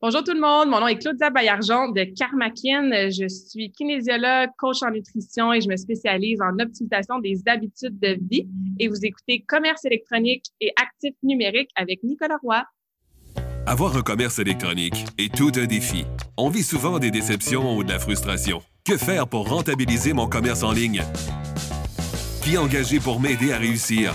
Bonjour tout le monde, mon nom est Claudia Bayarjon de Karmakin. Je suis kinésiologue, coach en nutrition et je me spécialise en optimisation des habitudes de vie. Et vous écoutez Commerce électronique et actifs numériques avec Nicolas Roy. Avoir un commerce électronique est tout un défi. On vit souvent des déceptions ou de la frustration. Que faire pour rentabiliser mon commerce en ligne? Qui engager pour m'aider à réussir?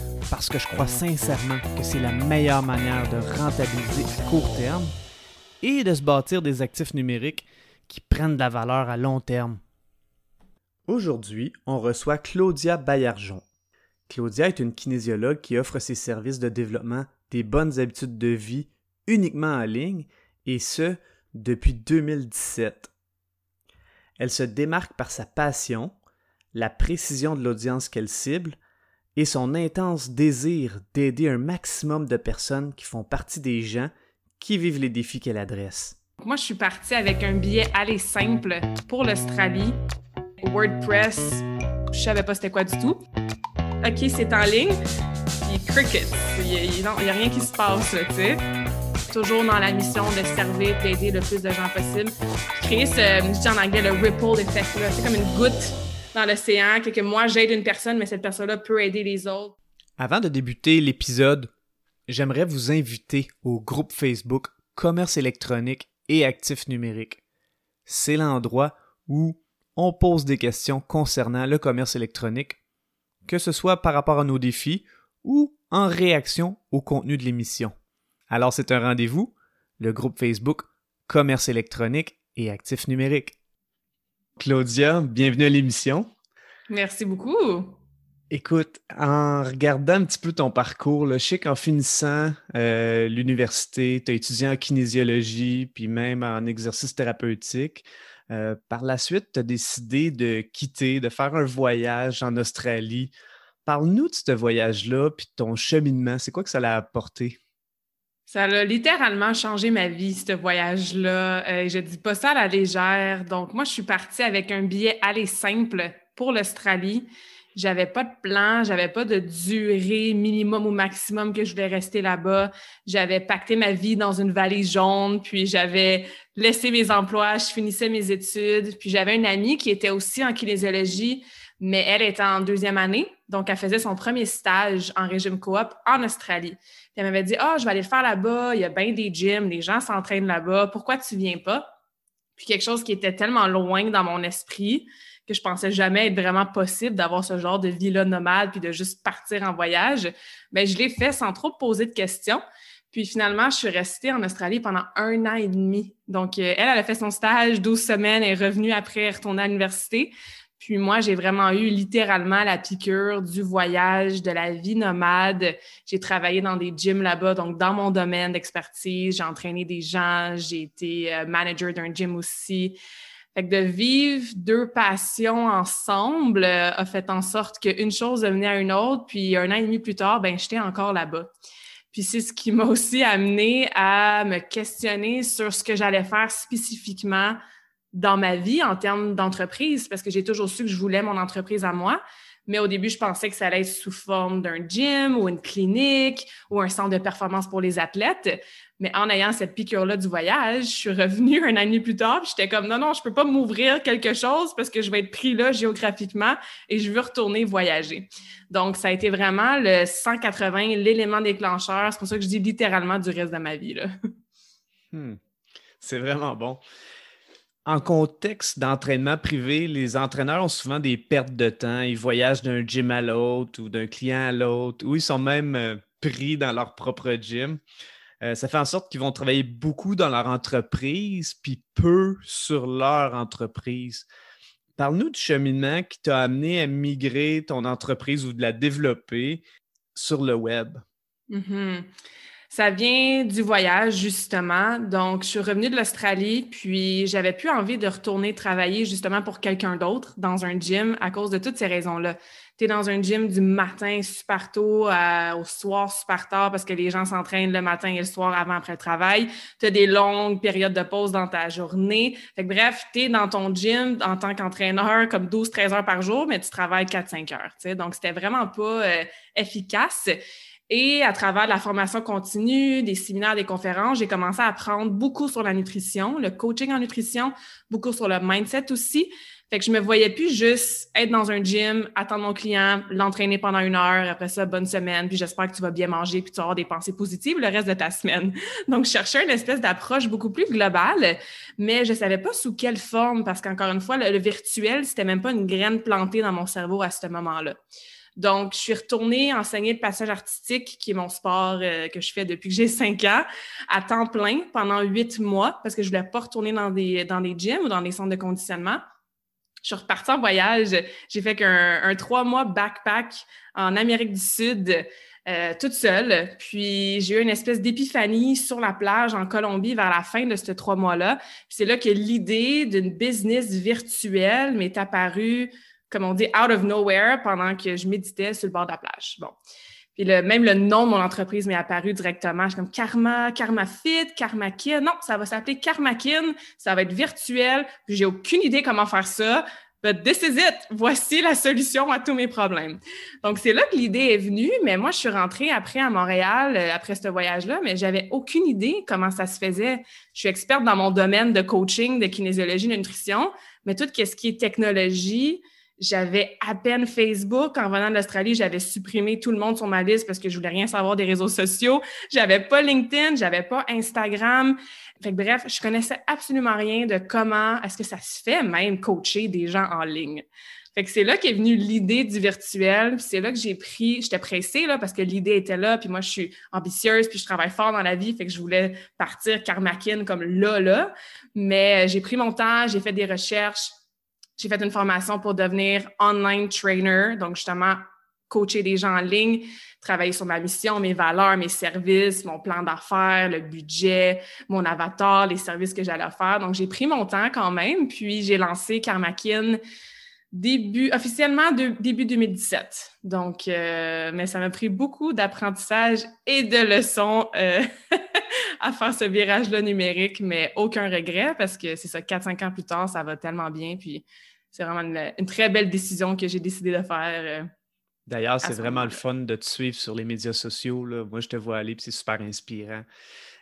parce que je crois sincèrement que c'est la meilleure manière de rentabiliser à court terme et de se bâtir des actifs numériques qui prennent de la valeur à long terme. Aujourd'hui, on reçoit Claudia Bayarjon. Claudia est une kinésiologue qui offre ses services de développement des bonnes habitudes de vie uniquement en ligne et ce, depuis 2017. Elle se démarque par sa passion, la précision de l'audience qu'elle cible, et son intense désir d'aider un maximum de personnes qui font partie des gens qui vivent les défis qu'elle adresse. Moi, je suis partie avec un billet aller simple pour l'Australie. WordPress, je savais pas c'était quoi du tout. OK, c'est en ligne. Puis crickets. Il n'y a, rien qui se passe, tu sais. Toujours dans la mission de servir, d'aider le plus de gens possible. Créer ce, je dis en anglais, le ripple effect. C'est comme une goutte dans l'océan, que, moi j'aide une personne, mais cette personne-là peut aider les autres. Avant de débuter l'épisode, j'aimerais vous inviter au groupe Facebook Commerce électronique et actifs numériques. C'est l'endroit où on pose des questions concernant le commerce électronique, que ce soit par rapport à nos défis ou en réaction au contenu de l'émission. Alors c'est un rendez-vous, le groupe Facebook Commerce électronique et actifs numériques. Claudia, bienvenue à l'émission. Merci beaucoup. Écoute, en regardant un petit peu ton parcours, je sais qu'en finissant euh, l'université, tu as étudié en kinésiologie, puis même en exercice thérapeutique. Euh, par la suite, tu as décidé de quitter, de faire un voyage en Australie. Parle-nous de ce voyage-là, puis de ton cheminement. C'est quoi que ça l'a apporté? Ça a littéralement changé ma vie, ce voyage-là. Euh, je dis pas ça à la légère. Donc, moi, je suis partie avec un billet aller simple pour l'Australie. J'avais pas de plan, j'avais pas de durée minimum ou maximum que je voulais rester là-bas. J'avais pacté ma vie dans une valise jaune, puis j'avais laissé mes emplois, je finissais mes études. Puis j'avais une amie qui était aussi en kinésiologie, mais elle était en deuxième année, donc elle faisait son premier stage en régime coop en Australie. Puis elle m'avait dit Ah, je vais aller le faire là-bas, il y a bien des gyms, les gens s'entraînent là-bas, pourquoi tu viens pas? Puis quelque chose qui était tellement loin dans mon esprit que je pensais jamais être vraiment possible d'avoir ce genre de vie-là nomade puis de juste partir en voyage. Mais je l'ai fait sans trop poser de questions. Puis finalement, je suis restée en Australie pendant un an et demi. Donc, euh, elle, elle a fait son stage 12 semaines, et est revenue après, retourner à l'université. Puis moi, j'ai vraiment eu littéralement la piqûre du voyage, de la vie nomade. J'ai travaillé dans des gyms là-bas, donc dans mon domaine d'expertise, j'ai entraîné des gens, j'ai été euh, manager d'un gym aussi. Fait que de vivre deux passions ensemble euh, a fait en sorte qu'une chose devenait à une autre, puis un an et demi plus tard, ben j'étais encore là-bas. Puis c'est ce qui m'a aussi amené à me questionner sur ce que j'allais faire spécifiquement dans ma vie en termes d'entreprise, parce que j'ai toujours su que je voulais mon entreprise à moi. Mais au début, je pensais que ça allait être sous forme d'un gym ou une clinique ou un centre de performance pour les athlètes. Mais en ayant cette piqûre-là du voyage, je suis revenue un an plus tard, j'étais comme non, non, je peux pas m'ouvrir quelque chose parce que je vais être pris là géographiquement et je veux retourner voyager. Donc, ça a été vraiment le 180, l'élément déclencheur. C'est pour ça que je dis littéralement du reste de ma vie. Hmm. C'est vraiment bon en contexte d'entraînement privé, les entraîneurs ont souvent des pertes de temps. Ils voyagent d'un gym à l'autre ou d'un client à l'autre, ou ils sont même euh, pris dans leur propre gym. Euh, ça fait en sorte qu'ils vont travailler beaucoup dans leur entreprise, puis peu sur leur entreprise. Parle-nous du cheminement qui t'a amené à migrer ton entreprise ou de la développer sur le web. Mm-hmm. Ça vient du voyage, justement. Donc, je suis revenue de l'Australie, puis j'avais plus envie de retourner travailler justement pour quelqu'un d'autre dans un gym à cause de toutes ces raisons-là. Tu es dans un gym du matin super tôt au soir super tard parce que les gens s'entraînent le matin et le soir avant après le travail. Tu as des longues périodes de pause dans ta journée. Fait que, bref, tu es dans ton gym en tant qu'entraîneur comme 12-13 heures par jour, mais tu travailles 4-5 heures. Donc, c'était vraiment pas euh, efficace. Et à travers la formation continue, des séminaires, des conférences, j'ai commencé à apprendre beaucoup sur la nutrition, le coaching en nutrition, beaucoup sur le mindset aussi. Fait que je me voyais plus juste être dans un gym, attendre mon client, l'entraîner pendant une heure, après ça, bonne semaine, puis j'espère que tu vas bien manger, puis tu vas avoir des pensées positives le reste de ta semaine. Donc, je cherchais une espèce d'approche beaucoup plus globale, mais je savais pas sous quelle forme, parce qu'encore une fois, le, le virtuel, c'était même pas une graine plantée dans mon cerveau à ce moment-là. Donc, je suis retournée enseigner le passage artistique, qui est mon sport euh, que je fais depuis que j'ai cinq ans, à temps plein pendant huit mois, parce que je voulais pas retourner dans des, dans des gyms ou dans des centres de conditionnement. Je suis repartie en voyage. J'ai fait qu'un trois mois backpack en Amérique du Sud. Euh, toute seule. Puis j'ai eu une espèce d'épiphanie sur la plage en Colombie vers la fin de ces trois mois-là. C'est là que l'idée d'une business virtuelle m'est apparue comme on dit, out of nowhere pendant que je méditais sur le bord de la plage. Bon. Puis le, même le nom de mon entreprise m'est apparu directement. Je suis comme Karma, Karma Fit, Karmakin. Non, ça va s'appeler Karmakin. Ça va être virtuel. J'ai aucune idée comment faire ça. But this is it. Voici la solution à tous mes problèmes. Donc, c'est là que l'idée est venue. Mais moi, je suis rentrée après à Montréal, euh, après ce voyage-là, mais j'avais aucune idée comment ça se faisait. Je suis experte dans mon domaine de coaching, de kinésiologie, de nutrition, mais tout ce qui est technologie, j'avais à peine Facebook. En venant de l'Australie, j'avais supprimé tout le monde sur ma liste parce que je voulais rien savoir des réseaux sociaux. J'avais pas LinkedIn, j'avais pas Instagram. Fait bref, je connaissais absolument rien de comment est-ce que ça se fait même coacher des gens en ligne. Fait que c'est là qu'est venue l'idée du virtuel. C'est là que j'ai pris, j'étais pressée là parce que l'idée était là. Puis moi, je suis ambitieuse, puis je travaille fort dans la vie. Fait que je voulais partir Karmakin comme là, là. Mais j'ai pris mon temps, j'ai fait des recherches j'ai fait une formation pour devenir online trainer, donc justement coacher des gens en ligne, travailler sur ma mission, mes valeurs, mes services, mon plan d'affaires, le budget, mon avatar, les services que j'allais faire. Donc, j'ai pris mon temps quand même, puis j'ai lancé Karmakin début, officiellement de, début 2017. Donc, euh, mais ça m'a pris beaucoup d'apprentissage et de leçons euh, à faire ce virage-là numérique, mais aucun regret parce que c'est ça, 4-5 ans plus tard, ça va tellement bien, puis c'est vraiment une, très belle décision que j'ai décidé de faire. Euh, D'ailleurs, c'est vraiment le fun de te suivre sur les médias sociaux. Moi, je te vois aller, puis c'est super inspirant.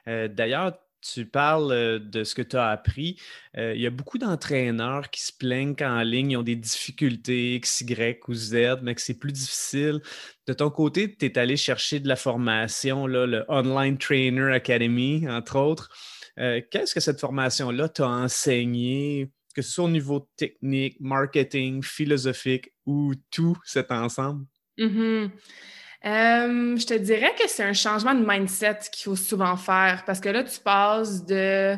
D'ailleurs, tu parles de ce que tu as appris. il y a beaucoup d'entraîneurs qui se plaignent qu'en ligne, ils ont des difficultés X, Y ou Z, mais que c'est plus difficile. De ton côté, tu es allé chercher de la formation, là, le Online Trainer Academy, entre autres. Qu'est-ce que cette formation-là t'a enseigné que ce soit au niveau technique, marketing, philosophique ou tout cet ensemble? Mm-hmm. Euh, je te dirais que c'est un changement de mindset qu'il faut souvent faire parce que là, tu passes de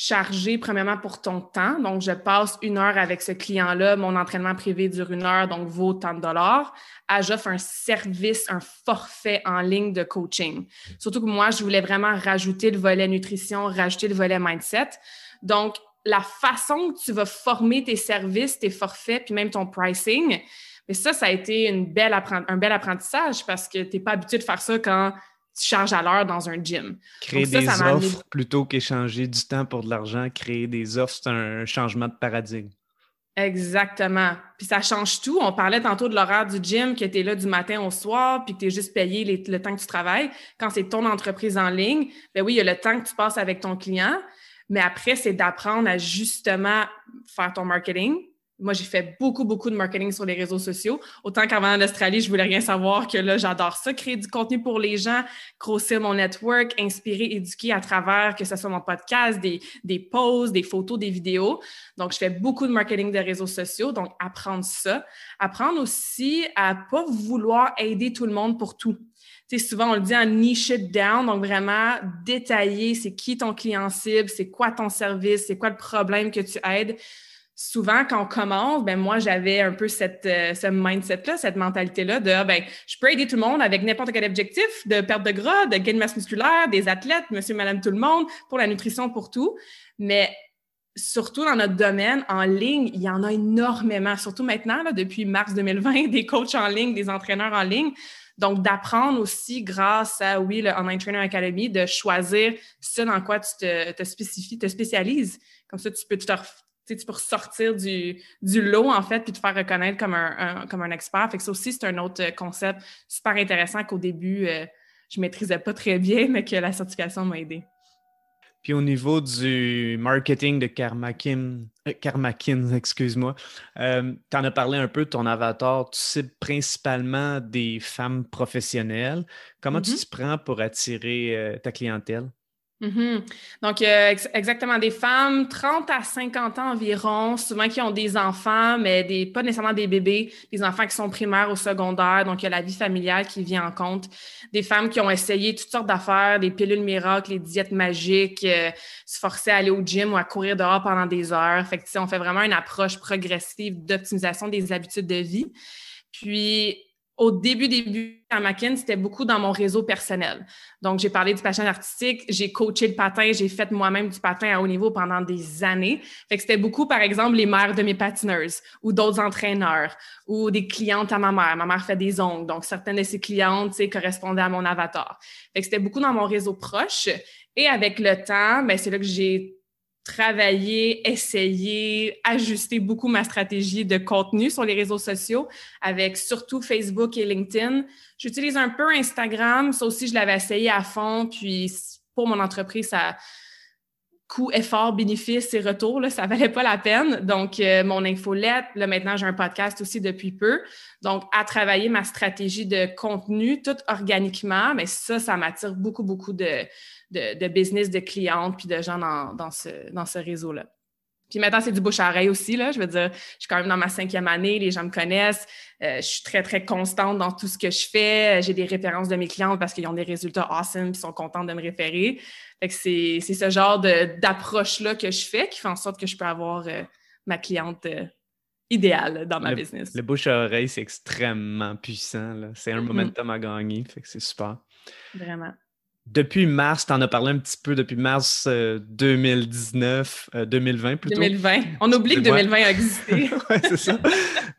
charger premièrement pour ton temps. Donc, je passe une heure avec ce client-là, mon entraînement privé dure une heure, donc vaut tant de dollars. À j'offre un service, un forfait en ligne de coaching. Surtout que moi, je voulais vraiment rajouter le volet nutrition, rajouter le volet mindset. Donc, la façon que tu vas former tes services, tes forfaits, puis même ton pricing. Mais ça, ça a été une belle un bel apprentissage parce que tu n'es pas habitué de faire ça quand tu charges à l'heure dans un gym. Créer des offres plutôt qu'échanger du temps pour de l'argent, créer des offres, c'est un changement de paradigme. Exactement. Puis ça change tout. On parlait tantôt de l'horaire du gym, que tu es là du matin au soir, puis que tu es juste payé le temps que tu travailles. Quand c'est ton entreprise en ligne, ben oui, il y a le temps que tu passes avec ton client, mais après, c'est d'apprendre à justement faire ton marketing. Moi, j'ai fait beaucoup, beaucoup de marketing sur les réseaux sociaux. Autant qu'avant en Australie, je voulais rien savoir que là, j'adore ça, créer du contenu pour les gens, grossir mon network, inspirer, éduquer à travers que ce soit mon podcast, des, des posts, des photos, des vidéos. Donc, je fais beaucoup de marketing de réseaux sociaux. Donc, apprendre ça. Apprendre aussi à pas vouloir aider tout le monde pour tout souvent, on le dit en niche it down, donc vraiment détailler c'est qui ton client cible, c'est quoi ton service, c'est quoi le problème que tu aides. Souvent, quand on commence, ben moi, j'avais un peu cette, euh, ce mindset-là, cette mentalité-là de, ah, ben, je peux aider tout le monde avec n'importe quel objectif, de perte de gras, de gain de masse musculaire, des athlètes, monsieur, madame, tout le monde, pour la nutrition, pour tout. Mais surtout dans notre domaine, en ligne, il y en a énormément, surtout maintenant, là, depuis mars 2020, des coachs en ligne, des entraîneurs en ligne. Donc, d'apprendre aussi grâce à, oui, le Online Trainer Academy, de choisir ce dans quoi tu te, spécifies, te spécialises. Comme ça, tu peux te, tu peux ressortir du, du, lot, en fait, puis te faire reconnaître comme un, comme un expert. Fait que ça aussi, c'est un autre concept super intéressant qu'au début, euh, je ne maîtrisais pas très bien, mais que la certification m'a aidé. Puis au niveau du marketing de Karmakin, euh, excuse-moi, euh, tu en as parlé un peu de ton avatar. Tu cibles principalement des femmes professionnelles. Comment tu mm-hmm. te prends pour attirer ta clientèle? Mm-hmm. Donc, euh, exactement, des femmes 30 à 50 ans environ, souvent qui ont des enfants, mais des, pas nécessairement des bébés, des enfants qui sont primaires ou secondaires, donc il y a la vie familiale qui vient en compte. Des femmes qui ont essayé toutes sortes d'affaires, des pilules miracles, les diètes magiques, euh, se forcer à aller au gym ou à courir dehors pendant des heures. Fait que, on fait vraiment une approche progressive d'optimisation des habitudes de vie. Puis, au début, début à Macken, c'était beaucoup dans mon réseau personnel. Donc, j'ai parlé du patin artistique, j'ai coaché le patin, j'ai fait moi-même du patin à haut niveau pendant des années. Fait que c'était beaucoup, par exemple, les mères de mes patineuses ou d'autres entraîneurs ou des clientes à ma mère. Ma mère fait des ongles, donc certaines de ces clientes, correspondaient à mon avatar. Fait que c'était beaucoup dans mon réseau proche. Et avec le temps, ben, c'est là que j'ai travailler, essayer, ajuster beaucoup ma stratégie de contenu sur les réseaux sociaux avec surtout Facebook et LinkedIn. J'utilise un peu Instagram, ça aussi je l'avais essayé à fond, puis pour mon entreprise, ça coût, effort, bénéfice et retour, là, ça valait pas la peine. Donc, euh, mon infolette, là, maintenant, j'ai un podcast aussi depuis peu. Donc, à travailler ma stratégie de contenu, tout organiquement, mais ça, ça m'attire beaucoup, beaucoup de, de, business, de clientes, puis de gens dans, dans ce, dans ce réseau-là. Puis maintenant, c'est du bouche à oreille aussi. Là. Je veux dire, je suis quand même dans ma cinquième année, les gens me connaissent. Euh, je suis très, très constante dans tout ce que je fais. J'ai des références de mes clientes parce qu'ils ont des résultats awesome et sont contents de me référer. Fait que c'est, ce genre d'approche-là que je fais qui fait en sorte que je peux avoir euh, ma cliente euh, idéale dans ma business. Le bouche à oreille, c'est extrêmement puissant. C'est un mm-hmm. momentum à gagner. Fait que c'est super. Vraiment. Depuis mars, tu en as parlé un petit peu depuis mars 2019, euh, 2020 euh, plutôt. 2020. On oublie que 2020 a existé. oui, c'est ça.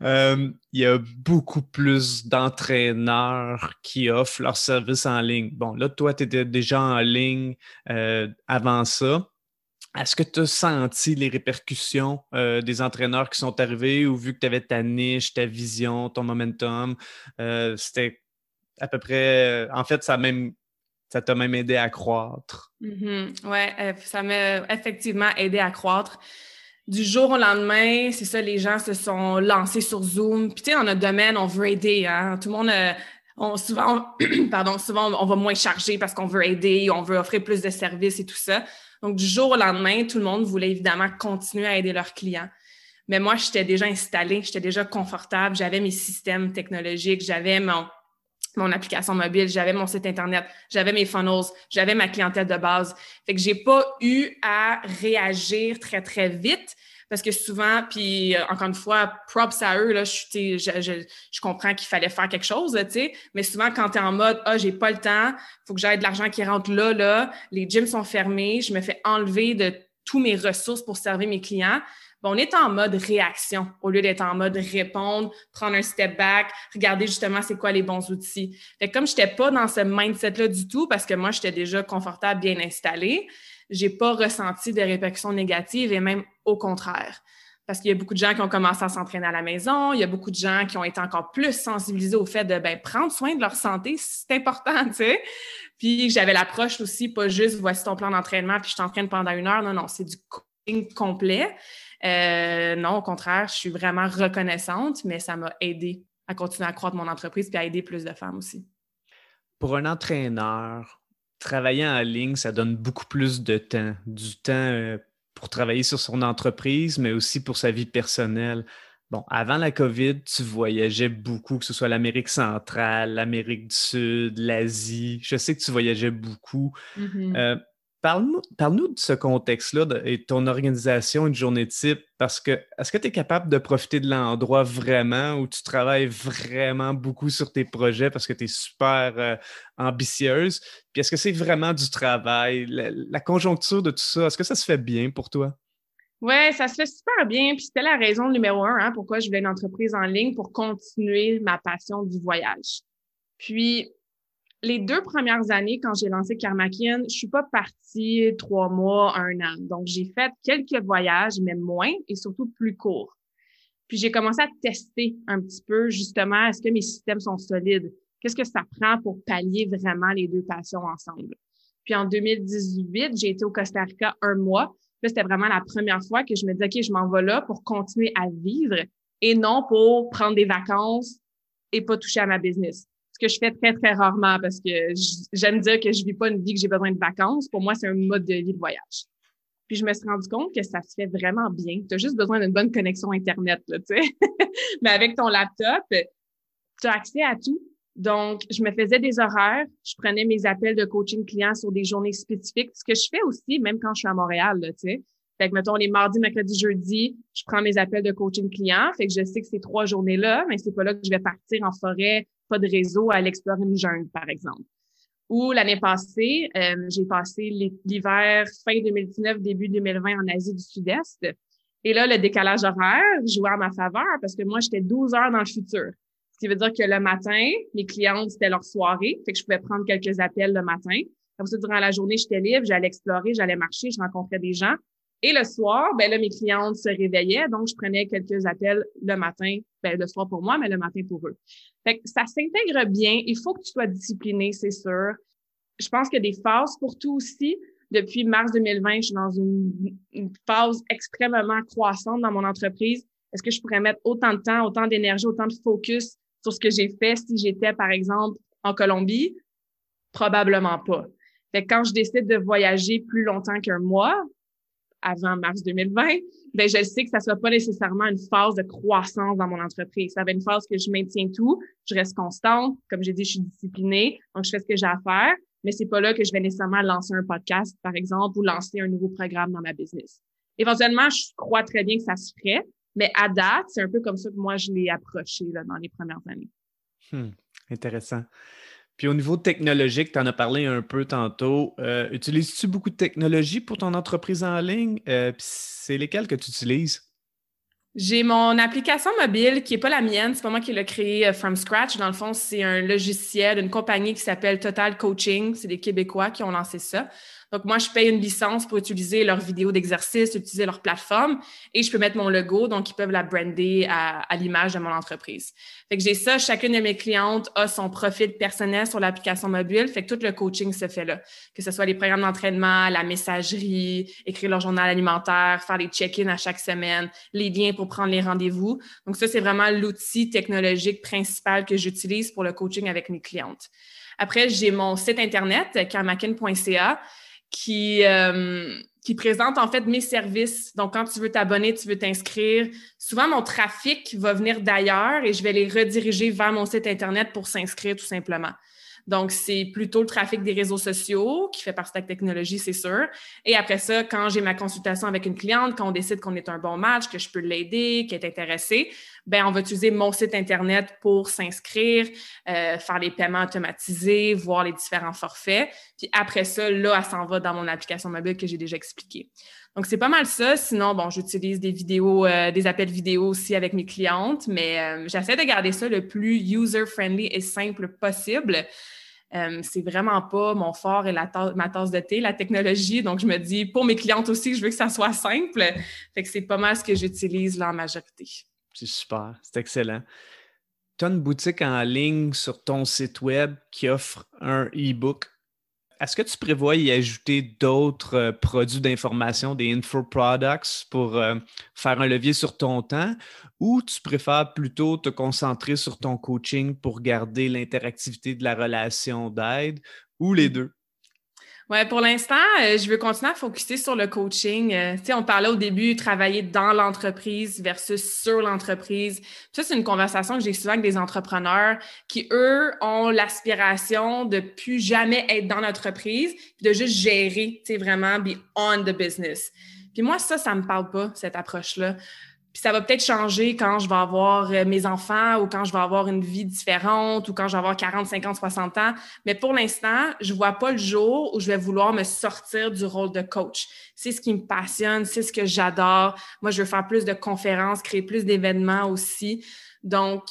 Euh, il y a beaucoup plus d'entraîneurs qui offrent leurs services en ligne. Bon, là, toi, tu étais déjà en ligne avant ça. Est-ce que tu as senti les répercussions des entraîneurs qui sont arrivés ou vu que tu avais ta niche, ta vision, ton momentum, c'était à peu près, en fait, ça a même ça t'a même aidé à croître. Mm-hmm. Oui, euh, ça m'a effectivement aidé à croître. Du jour au lendemain, c'est ça, les gens se sont lancés sur Zoom. Puis, tu sais, dans notre domaine, on veut aider. Hein? Tout le monde, euh, souvent, pardon, souvent, on va moins charger parce qu'on veut aider, on veut offrir plus de services et tout ça. Donc, du jour au lendemain, tout le monde voulait évidemment continuer à aider leurs clients. Mais moi, j'étais déjà installée, j'étais déjà confortable, j'avais mes systèmes technologiques, j'avais mon, mon application mobile, j'avais mon site Internet, j'avais mes funnels, j'avais ma clientèle de base. Fait que j'ai pas eu à réagir très, très vite parce que souvent, puis euh, encore une fois, props à eux, là, je, je, je comprends qu'il fallait faire quelque chose, sais, mais souvent, quand tu es en mode, ah, j'ai pas le temps, faut que j'aille de l'argent qui rentre là, là, les gyms sont fermés, je me fais enlever de tous mes ressources pour servir mes clients on est en mode réaction au lieu d'être en mode répondre, prendre un step back, regarder justement c'est quoi les bons outils. Fait comme je n'étais pas dans ce mindset-là du tout, parce que moi, j'étais déjà confortable, bien installée, j'ai pas ressenti de répercussions négatives et même au contraire. Parce qu'il y a beaucoup de gens qui ont commencé à s'entraîner à la maison, il y a beaucoup de gens qui ont été encore plus sensibilisés au fait de ben, prendre soin de leur santé, c'est important, tu sais. Puis j'avais l'approche aussi, pas juste voici ton plan d'entraînement, puis je t'entraîne pendant une heure. Non, non, c'est du coaching complet. Euh, non, au contraire, je suis vraiment reconnaissante, mais ça m'a aidé à continuer à croître mon entreprise puis à aider plus de femmes aussi. Pour un entraîneur, travailler en ligne, ça donne beaucoup plus de temps, du temps euh, pour travailler sur son entreprise, mais aussi pour sa vie personnelle. Bon, avant la COVID, tu voyageais beaucoup, que ce soit l'Amérique centrale, l'Amérique du Sud, l'Asie. Je sais que tu voyageais beaucoup. Mm-hmm. Euh, Parle-nous de ce contexte-là et ton organisation, une journée type, parce que est-ce que tu es capable de profiter de l'endroit vraiment où tu travailles vraiment beaucoup sur tes projets parce que tu es super euh, ambitieuse? Puis est-ce que c'est vraiment du travail? La, conjoncture de tout ça, est-ce que ça se fait bien pour toi? Oui, ça se fait super bien. Puis c'était la raison numéro un hein, pourquoi je voulais une entreprise en ligne pour continuer ma passion du voyage. Puis les deux premières années, quand j'ai lancé Karmakin, je suis pas partie trois mois, un an. Donc, j'ai fait quelques voyages, mais moins et surtout plus courts. Puis, j'ai commencé à tester un petit peu, justement, est-ce que mes systèmes sont solides? Qu'est-ce que ça prend pour pallier vraiment les deux passions ensemble? Puis, en 2018, j'ai été au Costa Rica un mois. Là, c'était vraiment la première fois que je me disais, OK, je m'en vais là pour continuer à vivre et non pour prendre des vacances et pas toucher à ma business que je fais très, très rarement parce que j'aime dire que je vis pas une vie que j'ai besoin de vacances. Pour moi, c'est un mode de vie de voyage. Puis je me suis rendu compte que ça se fait vraiment bien. Tu as juste besoin d'une bonne connexion Internet, tu sais. Mais avec ton laptop, tu as accès à tout. Donc, je me faisais des horaires, je prenais mes appels de coaching client sur des journées spécifiques, ce que je fais aussi, même quand je suis à Montréal, tu sais. Fait que, mettons, les mardis, mercredis, jeudi, je prends mes appels de coaching client. Fait que je sais que ces trois journées-là, mais c'est pas là que je vais partir en forêt pas de réseau à l'explorer une jungle, par exemple. Ou l'année passée, euh, j'ai passé l'hiver fin 2019, début 2020 en Asie du Sud-Est. Et là, le décalage horaire jouait à ma faveur parce que moi, j'étais 12 heures dans le futur. Ce qui veut dire que le matin, mes clientes, c'était leur soirée, fait que je pouvais prendre quelques appels le matin. Comme ça, durant la journée, j'étais libre, j'allais explorer, j'allais marcher, je rencontrais des gens. Et le soir, ben là, mes clientes se réveillaient, donc je prenais quelques appels le matin, ben, le soir pour moi, mais le matin pour eux. Fait que ça s'intègre bien. Il faut que tu sois discipliné, c'est sûr. Je pense qu'il y a des phases pour tout aussi. Depuis mars 2020, je suis dans une, phase extrêmement croissante dans mon entreprise. Est-ce que je pourrais mettre autant de temps, autant d'énergie, autant de focus sur ce que j'ai fait si j'étais, par exemple, en Colombie? Probablement pas. Fait que quand je décide de voyager plus longtemps qu'un mois, avant mars 2020, ben je sais que ça sera pas nécessairement une phase de croissance dans mon entreprise. Ça va être une phase que je maintiens tout, je reste constante, comme j'ai dit, je suis disciplinée, donc je fais ce que j'ai à faire, mais c'est pas là que je vais nécessairement lancer un podcast, par exemple, ou lancer un nouveau programme dans ma business. Éventuellement, je crois très bien que ça se ferait, mais à date, c'est un peu comme ça que moi, je l'ai approché là, dans les premières années. Hmm, intéressant. Puis au niveau technologique, tu en as parlé un peu tantôt. Euh, utilises-tu beaucoup de technologie pour ton entreprise en ligne? Euh, c'est lesquelles que tu utilises? J'ai mon application mobile qui n'est pas la mienne, c'est pas moi qui l'ai créée euh, from scratch. Dans le fond, c'est un logiciel d'une compagnie qui s'appelle Total Coaching. C'est des Québécois qui ont lancé ça. Donc, moi, je paye une licence pour utiliser leurs vidéos d'exercice, utiliser leur plateforme et je peux mettre mon logo. Donc, ils peuvent la brander à, l'image de mon entreprise. Fait que j'ai ça. Chacune de mes clientes a son profil personnel sur l'application mobile. Fait que tout le coaching se fait là. Que ce soit les programmes d'entraînement, la messagerie, écrire leur journal alimentaire, faire les check-ins à chaque semaine, les liens pour prendre les rendez-vous. Donc, ça, c'est vraiment l'outil technologique principal que j'utilise pour le coaching avec mes clientes. Après, j'ai mon site internet, karmakin.ca, qui, euh, qui présente en fait mes services. Donc, quand tu veux t'abonner, tu veux t'inscrire, souvent mon trafic va venir d'ailleurs et je vais les rediriger vers mon site Internet pour s'inscrire tout simplement. Donc, c'est plutôt le trafic des réseaux sociaux qui fait partie de la technologie, c'est sûr. Et après ça, quand j'ai ma consultation avec une cliente, quand on décide qu'on est un bon match, que je peux l'aider, qu'elle est intéressée, ben on va utiliser mon site Internet pour s'inscrire, euh, faire les paiements automatisés, voir les différents forfaits. Puis après ça, là, elle s'en va dans mon application mobile que j'ai déjà expliqué. Donc, c'est pas mal ça. Sinon, bon, j'utilise des vidéos, euh, des appels vidéo aussi avec mes clientes, mais euh, j'essaie de garder ça le plus user-friendly et simple possible. Euh, c'est vraiment pas mon fort et ma tasse de thé, la technologie. Donc, je me dis, pour mes clientes aussi, je veux que ça soit simple. Fait que c'est pas mal ce que j'utilise là en majorité. C'est super, c'est excellent. Tu as une boutique en ligne sur ton site web qui offre un e-book est-ce que tu prévois y ajouter d'autres euh, produits d'information, des info-products pour euh, faire un levier sur ton temps? Ou tu préfères plutôt te concentrer sur ton coaching pour garder l'interactivité de la relation d'aide ou les deux? Ouais, pour l'instant, euh, je veux continuer à focuser sur le coaching. Euh, tu sais, on parlait au début travailler dans l'entreprise versus sur l'entreprise. Ça, c'est une conversation que j'ai souvent avec des entrepreneurs qui, eux, ont l'aspiration de plus jamais être dans l'entreprise, de juste gérer, tu sais, vraiment be on the business. Puis moi, ça, ça me parle pas, cette approche-là. Puis ça va peut-être changer quand je vais avoir euh, mes enfants ou quand je vais avoir une vie différente ou quand je vais avoir 40, 50, 60 ans. Mais pour l'instant, je vois pas le jour où je vais vouloir me sortir du rôle de coach. C'est ce qui me passionne, c'est ce que j'adore. Moi, je veux faire plus de conférences, créer plus d'événements aussi. Donc,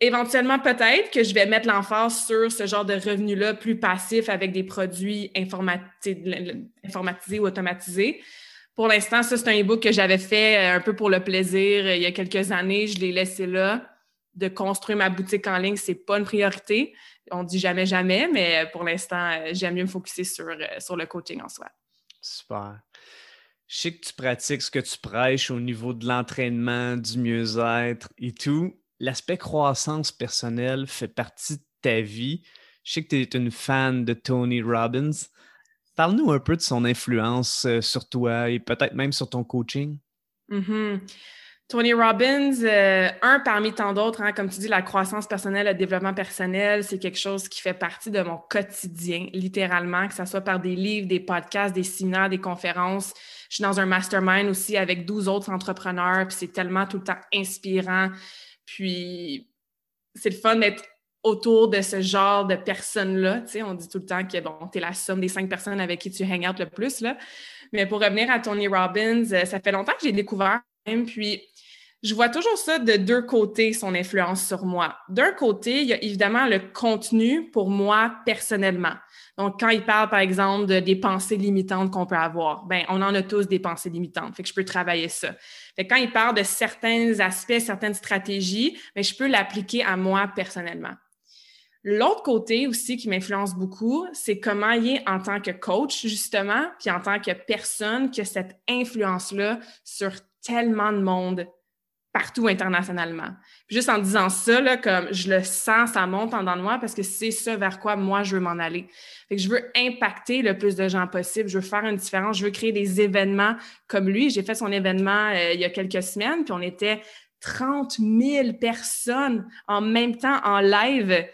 éventuellement, peut-être que je vais mettre l'emphase sur ce genre de revenu-là plus passif avec des produits informatisés ou automatisés. Pour l'instant, ça, c'est un e-book que j'avais fait euh, un peu pour le plaisir euh, il y a quelques années. Je l'ai laissé là. De construire ma boutique en ligne, c'est pas une priorité. On dit jamais, jamais, mais euh, pour l'instant, j'aime mieux me focuser sur, sur le coaching en soi. Super. Je sais que tu pratiques ce que tu prêches au niveau de l'entraînement, du mieux-être et tout. L'aspect croissance personnelle fait partie de ta vie. Je sais que tu es une fan de Tony Robbins. Parle-nous un peu de son influence euh, sur toi et peut-être même sur ton coaching. Mm-hmm. Tony Robbins, euh, un parmi tant d'autres, hein, comme tu dis, la croissance personnelle, le développement personnel, c'est quelque chose qui fait partie de mon quotidien, littéralement, que ce soit par des livres, des podcasts, des séminaires, des conférences. Je suis dans un mastermind aussi avec 12 autres entrepreneurs, puis c'est tellement tout le temps inspirant. Puis c'est le fun d'être autour de ce genre de personnes-là. On dit tout le temps que bon, tu es la somme des cinq personnes avec qui tu hang out le plus. Là. Mais pour revenir à Tony Robbins, euh, ça fait longtemps que j'ai découvert puis je vois toujours ça de deux côtés, son influence sur moi. D'un côté, il y a évidemment le contenu pour moi personnellement. Donc, quand il parle, par exemple, de, des pensées limitantes qu'on peut avoir, ben, on en a tous des pensées limitantes. Fait que je peux travailler ça. Fait quand il parle de certains aspects, certaines stratégies, ben, je peux l'appliquer à moi personnellement. L'autre côté aussi qui m'influence beaucoup, c'est comment il est en tant que coach, justement, puis en tant que personne qui a cette influence-là sur tellement de monde partout internationalement. Juste en disant ça, là, comme je le sens, ça monte en dedans de moi parce que c'est ça vers quoi moi je veux m'en aller. Fait que je veux impacter le plus de gens possible, je veux faire une différence, je veux créer des événements comme lui. J'ai fait son événement euh, il y a quelques semaines, puis on était 30 000 personnes en même temps en live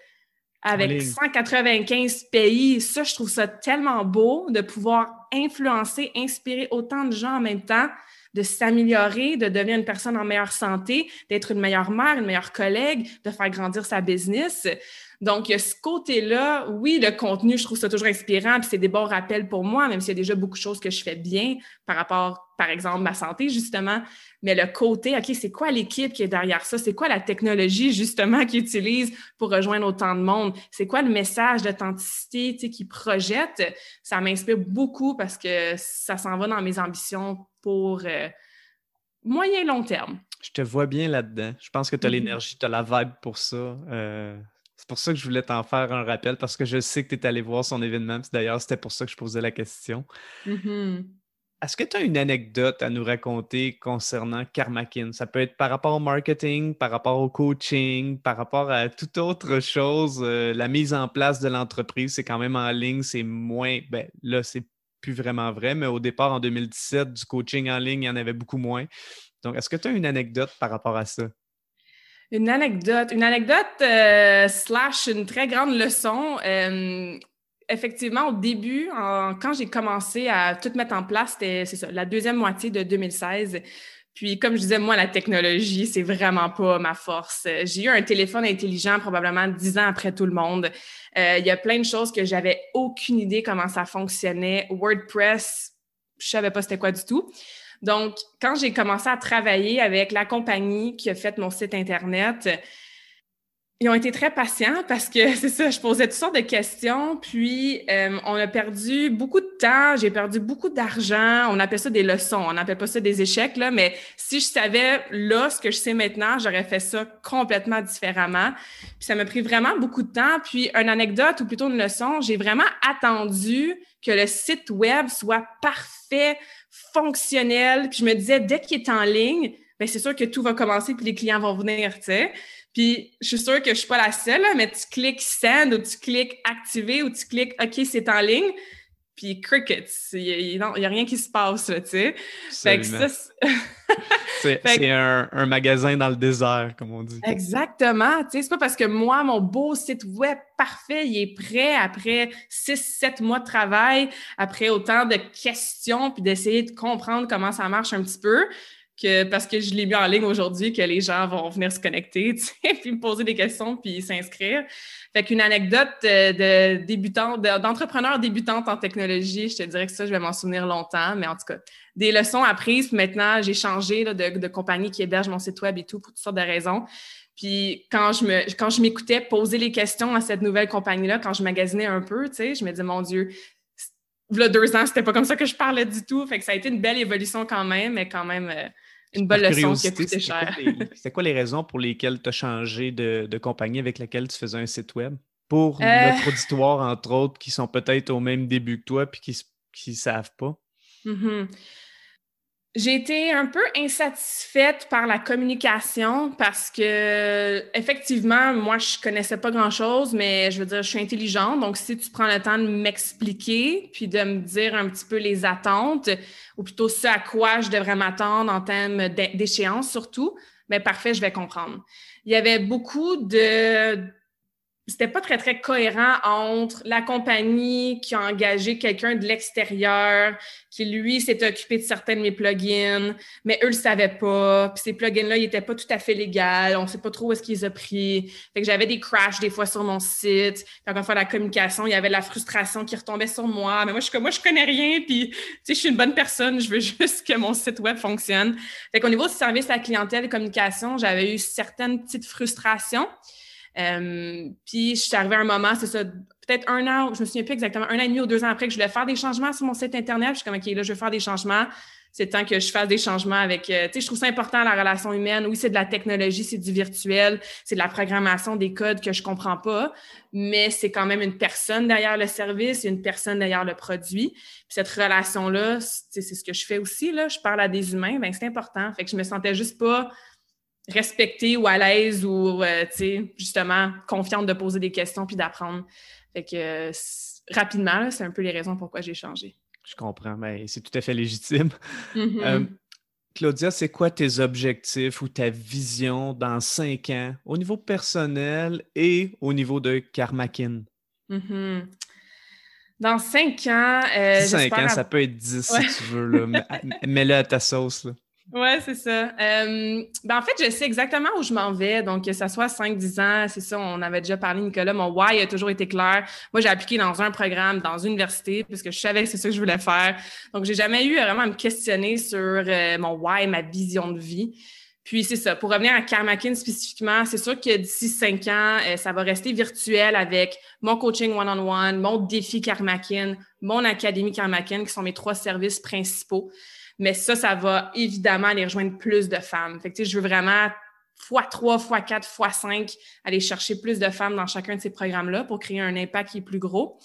avec 195 pays. Ça, je trouve ça tellement beau de pouvoir influencer, inspirer autant de gens en même temps, de s'améliorer, de devenir une personne en meilleure santé, d'être une meilleure mère, une meilleure collègue, de faire grandir sa business. Donc, il y a ce côté-là. Oui, le contenu, je trouve ça toujours inspirant, puis c'est des bons rappels pour moi, même s'il y a déjà beaucoup de choses que je fais bien par rapport, par exemple, ma santé, justement. Mais le côté, OK, c'est quoi l'équipe qui est derrière ça? C'est quoi la technologie, justement, qu'ils utilisent pour rejoindre autant de monde? C'est quoi le message d'authenticité qu'ils projettent? Ça m'inspire beaucoup parce que ça s'en va dans mes ambitions pour euh, moyen long terme. Je te vois bien là-dedans. Je pense que tu as mm-hmm. l'énergie, tu as la vibe pour ça. Euh, c'est pour ça que je voulais t'en faire un rappel parce que je sais que tu es allé voir son événement. D'ailleurs, c'était pour ça que je posais la question. Mm-hmm. Est-ce que tu as une anecdote à nous raconter concernant Karmakin? Ça peut être par rapport au marketing, par rapport au coaching, par rapport à toute autre chose. Euh, la mise en place de l'entreprise, c'est quand même en ligne, c'est moins. Ben, là, c'est plus vraiment vrai, mais au départ, en 2017, du coaching en ligne, il y en avait beaucoup moins. Donc, est-ce que tu as une anecdote par rapport à ça? Une anecdote, une anecdote euh, slash une très grande leçon. Euh, effectivement, au début, quand j'ai commencé à tout mettre en place, c'était la deuxième moitié de 2016. Puis, comme je disais, moi, la technologie, c'est vraiment pas ma force. J'ai eu un téléphone intelligent probablement dix ans après tout le monde. Euh, il y a plein de choses que j'avais aucune idée comment ça fonctionnait. WordPress, je savais pas c'était quoi du tout. Donc, quand j'ai commencé à travailler avec la compagnie qui a fait mon site Internet, ils ont été très patients parce que c'est ça, je posais toutes sortes de questions, puis euh, on a perdu beaucoup de temps, j'ai perdu beaucoup d'argent. On appelle ça des leçons, on n'appelle pas ça des échecs, là, mais si je savais là ce que je sais maintenant, j'aurais fait ça complètement différemment. Puis ça m'a pris vraiment beaucoup de temps. Puis une anecdote ou plutôt une leçon, j'ai vraiment attendu que le site web soit parfait, fonctionnel. Puis je me disais, dès qu'il est en ligne, ben c'est sûr que tout va commencer puis les clients vont venir, tu sais. Puis je suis sûre que je suis pas la seule, mais tu cliques send ou tu cliques activer ou tu cliques OK, c'est en ligne. puis crickets. Il n'y a, rien qui se passe, tu sais. c'est un, un, magasin dans le désert, comme on dit. Exactement. Tu sais, c'est pas parce que moi, mon beau site web parfait, il est prêt après six, sept mois de travail, après autant de questions, puis d'essayer de comprendre comment ça marche un petit peu, parce que je l'ai mis en ligne aujourd'hui, que les gens vont venir se connecter, puis me poser des questions, puis s'inscrire. Fait qu'une anecdote de, débutant, d'entrepreneur débutante en technologie, je te dirais que ça, je vais m'en souvenir longtemps, mais en tout cas, des leçons apprises. Maintenant, j'ai changé de, compagnie qui héberge mon site web et tout pour toutes sortes de raisons. Puis quand je me quand je m'écoutais poser les questions à cette nouvelle compagnie-là, quand je magasinais un peu, tu sais, je me disais, mon Dieu, il y a deux ans, c'était pas comme ça que je parlais du tout. Fait que ça a été une belle évolution quand même, mais quand même. Euh, une bonne leçon qui a coûté cher. C'est quoi les raisons pour lesquelles tu as changé de, compagnie avec laquelle tu faisais un site web? Pour euh. notre auditoire, entre autres, qui sont peut-être au même début que toi puis qui ne savent pas. Mm-hmm. J'ai été un peu insatisfaite par la communication parce que, effectivement, moi, je connaissais pas grand-chose, mais je veux dire, je suis intelligente. Donc, si tu prends le temps de m'expliquer puis de me dire un petit peu les attentes, ou plutôt ce à quoi je devrais m'attendre en termes d'échéance surtout, bien, parfait, je vais comprendre. Il y avait beaucoup de, c'était pas très, très cohérent entre la compagnie qui a engagé quelqu'un de l'extérieur, qui lui s'est occupé de certains de mes plugins, mais eux le savaient pas. Puis ces plugins-là, ils étaient pas tout à fait légaux. On sait pas trop où est-ce qu'ils ont pris. Fait que j'avais des crashs des fois sur mon site. Puis encore une fois, la communication, il y avait la frustration qui retombait sur moi. Mais moi, je suis moi, je connais rien. Puis, tu sais, je suis une bonne personne. Je veux juste que mon site web fonctionne. Fait qu'au niveau du service à la clientèle et communication, j'avais eu certaines petites frustrations. Euh, puis je suis arrivée à un moment, c'est ça, peut-être un an, je me souviens plus exactement, un an et demi ou deux ans après que je voulais faire des changements sur mon site Internet. je suis comme, OK, là, je vais faire des changements. C'est temps que je fasse des changements avec. Euh, tu sais, je trouve ça important, la relation humaine. Oui, c'est de la technologie, c'est du virtuel, c'est de la programmation des codes que je comprends pas, mais c'est quand même une personne derrière le service, une personne derrière le produit. Puis cette relation-là, c'est ce que je fais aussi, là. Je parle à des humains, ben c'est important. Fait que je me sentais juste pas respectée ou à l'aise ou, euh, tu sais, justement, confiante de poser des questions puis d'apprendre. Fait que rapidement, c'est un peu les raisons pourquoi j'ai changé. Je comprends, mais c'est tout à fait légitime. Mm-hmm. Euh, Claudia, c'est quoi tes objectifs ou ta vision dans cinq ans au niveau personnel et au niveau de Karmakin? Mm-hmm. Dans cinq ans. Euh, cinq ans, ça peut être dix si tu veux. Mets-le à ta sauce. Là. Oui, c'est ça. Euh, ben en fait, je sais exactement où je m'en vais. Donc, que ce soit 5-10 ans, c'est ça, on avait déjà parlé, Nicolas. Mon why a toujours été clair. Moi, j'ai appliqué dans un programme, dans une université, puisque je savais que c'est ça que je voulais faire. Donc, j'ai jamais eu vraiment à me questionner sur euh, mon why, ma vision de vie. Puis, c'est ça. Pour revenir à Karmakin spécifiquement, c'est sûr que d'ici 5 ans, euh, ça va rester virtuel avec mon coaching one-on-one, mon défi Karmakin, mon académie Karmakin, qui sont mes trois services principaux. Mais ça, ça va évidemment aller rejoindre plus de femmes. Fait que, je veux vraiment fois 3, fois 4, fois 5, aller chercher plus de femmes dans chacun de ces programmes-là pour créer un impact qui est plus gros.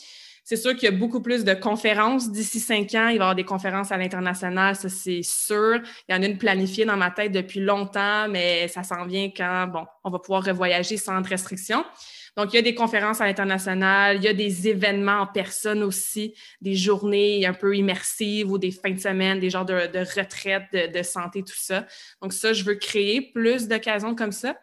C'est sûr qu'il y a beaucoup plus de conférences d'ici cinq ans. Il va y avoir des conférences à l'international, ça c'est sûr. Il y en a une planifiée dans ma tête depuis longtemps, mais ça s'en vient quand, bon, on va pouvoir revoyager sans restriction. Donc, il y a des conférences à l'international, il y a des événements en personne aussi, des journées un peu immersives ou des fins de semaine, des genres de, retraite de, santé, tout ça. Donc, ça, je veux créer plus d'occasions comme ça.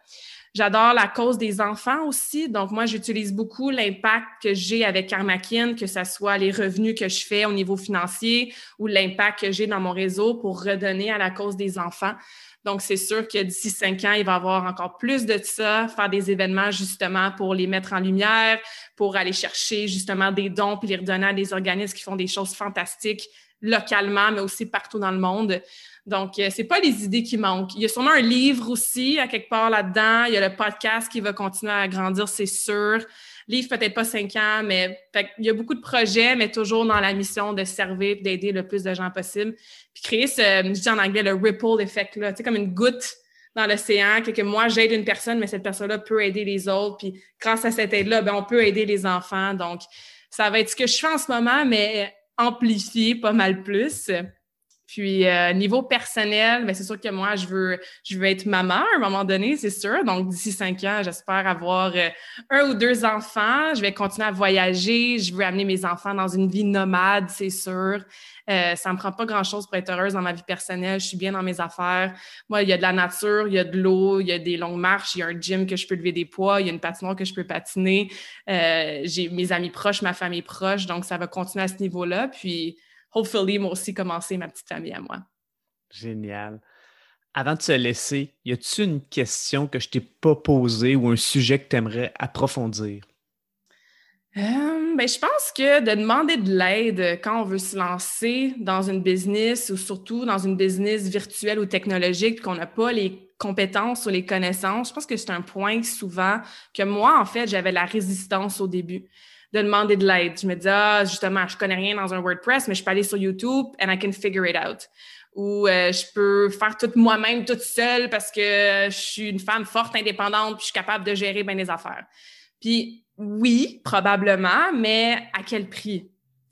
J'adore la cause des enfants aussi. Donc, moi, j'utilise beaucoup l'impact que j'ai avec Karmakin, que ce soit les revenus que je fais au niveau financier ou l'impact que j'ai dans mon réseau pour redonner à la cause des enfants. Donc, c'est sûr que d'ici cinq ans, il va y avoir encore plus de ça, faire des événements justement pour les mettre en lumière, pour aller chercher justement des dons puis les redonner à des organismes qui font des choses fantastiques localement, mais aussi partout dans le monde. Donc, euh, c'est pas les idées qui manquent. Il y a sûrement un livre aussi, à quelque part là-dedans. Il y a le podcast qui va continuer à grandir, c'est sûr. Livre, peut-être pas cinq ans, mais il y a beaucoup de projets, mais toujours dans la mission de servir d'aider le plus de gens possible. Puis créer ce, je dis en anglais, le ripple effect, là, comme une goutte dans l'océan, que, que moi, j'aide une personne, mais cette personne-là peut aider les autres. Puis grâce à cette aide-là, ben, on peut aider les enfants. Donc, ça va être ce que je fais en ce moment, mais amplifié pas mal plus. Puis euh, niveau personnel, ben, c'est sûr que moi, je veux, je veux être maman à un moment donné, c'est sûr. Donc d'ici cinq ans, j'espère avoir euh, un ou deux enfants. Je vais continuer à voyager. Je veux amener mes enfants dans une vie nomade, c'est sûr. Euh, ça me prend pas grand-chose pour être heureuse dans ma vie personnelle. Je suis bien dans mes affaires. Moi, il y a de la nature, il y a de l'eau, il y a des longues marches, il y a un gym que je peux lever des poids, il y a une patinoire que je peux patiner. Euh, j'ai mes amis proches, ma famille proche. Donc, ça va continuer à ce niveau-là. Puis, hopefully, moi aussi, commencer ma petite famille à moi. Génial. Avant de se laisser, y a-t-il une question que je t'ai pas posée ou un sujet que tu aimerais approfondir? Euh, ben, je pense que de demander de l'aide quand on veut se lancer dans une business ou surtout dans une business virtuelle ou technologique, qu'on n'a pas les compétences ou les connaissances, je pense que c'est un point souvent que moi, en fait, j'avais la résistance au début de demander de l'aide. Je me disais, ah, justement, je connais rien dans un WordPress, mais je peux aller sur YouTube and I can figure it out. Ou euh, je peux faire tout moi-même, toute seule parce que je suis une femme forte, indépendante, puis je suis capable de gérer bien les affaires. Puis oui, probablement, mais à quel prix?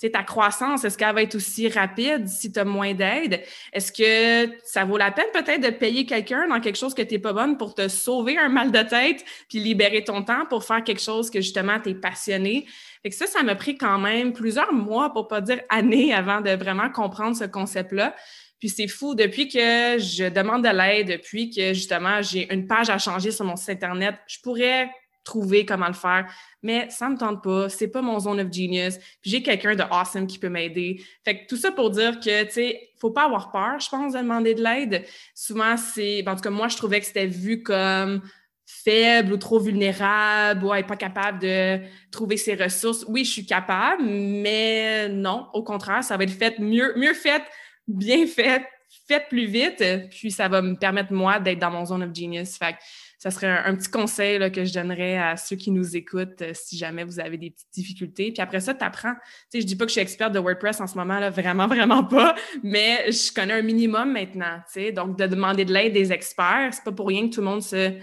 Ta croissance, est-ce qu'elle va être aussi rapide si tu as moins d'aide? Est-ce que ça vaut la peine peut-être de payer quelqu'un dans quelque chose que tu n'es pas bonne pour te sauver un mal de tête puis libérer ton temps pour faire quelque chose que justement tu es passionné? Fait que ça, ça m'a pris quand même plusieurs mois, pour pas dire années, avant de vraiment comprendre ce concept-là. Puis c'est fou, depuis que je demande de l'aide, depuis que justement j'ai une page à changer sur mon site Internet, je pourrais trouver comment le faire, mais ça me tente pas, c'est pas mon zone of genius, j'ai quelqu'un de awesome qui peut m'aider. Fait que tout ça pour dire que, tu sais, faut pas avoir peur, je pense, de demander de l'aide. Souvent, c'est, en tout cas, moi, je trouvais que c'était vu comme faible ou trop vulnérable ou être pas capable de trouver ses ressources. Oui, je suis capable, mais non, au contraire, ça va être fait mieux, mieux fait, bien fait, fait plus vite, puis ça va me permettre, moi, d'être dans mon zone of genius. Fait que ça serait un, petit conseil que je donnerais à ceux qui nous écoutent euh, si jamais vous avez des petites difficultés. Puis après ça, tu apprends. Tu sais, je dis pas que je suis experte de WordPress en ce moment, là, vraiment, vraiment pas, mais je connais un minimum maintenant. Tu donc, de demander de l'aide des experts, c'est pas pour rien que tout le monde se,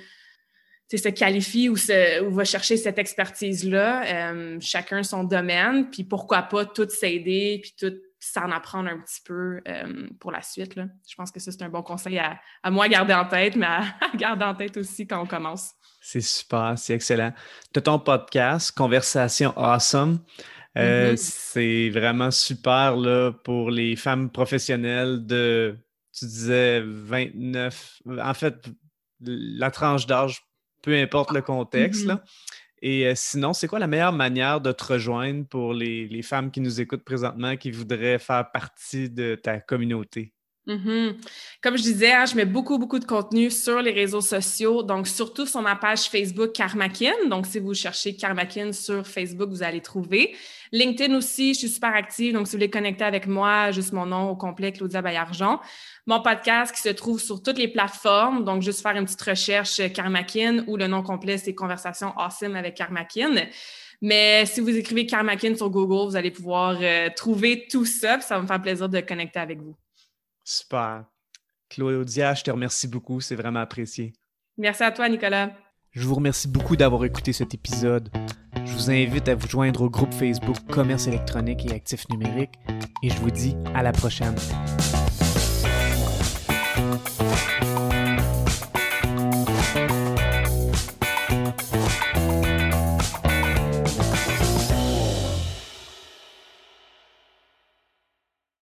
se qualifie ou, se, ou va chercher cette expertise-là. Euh, chacun son domaine, puis pourquoi pas tout s'aider, puis tout s'en apprendre un petit peu euh, pour la suite. Là. Je pense que ça, c'est un bon conseil à, à, moi garder en tête, mais à, garder en tête aussi quand on commence. C'est super, c'est excellent. Tu as ton podcast, Conversation Awesome. Euh, mm-hmm. C'est vraiment super là, pour les femmes professionnelles de, tu disais, 29, en fait, la tranche d'âge, peu importe le contexte. Mm-hmm. là. Et euh, sinon, c'est quoi la meilleure manière de te rejoindre pour les, femmes qui nous écoutent présentement, qui voudraient faire partie de ta communauté? Mm-hmm. Comme je disais, hein, je mets beaucoup, beaucoup de contenu sur les réseaux sociaux, donc surtout sur ma page Facebook Karmakin. Donc, si vous cherchez Karmakin sur Facebook, vous allez trouver. LinkedIn aussi, je suis super active, donc si vous voulez connecter avec moi, juste mon nom au complet, Claudia Bayargent. Mon podcast qui se trouve sur toutes les plateformes, donc juste faire une petite recherche Karmakin ou le nom complet, c'est Conversation Awesome avec Karmakin. Mais si vous écrivez Karmakin sur Google, vous allez pouvoir euh, trouver tout ça, ça va me faire plaisir de connecter avec vous. Super. Claudia, je te remercie beaucoup. C'est vraiment apprécié. Merci à toi, Nicolas. Je vous remercie beaucoup d'avoir écouté cet épisode. Je vous invite à vous joindre au groupe Facebook Commerce électronique et actifs numériques et je vous dis à la prochaine.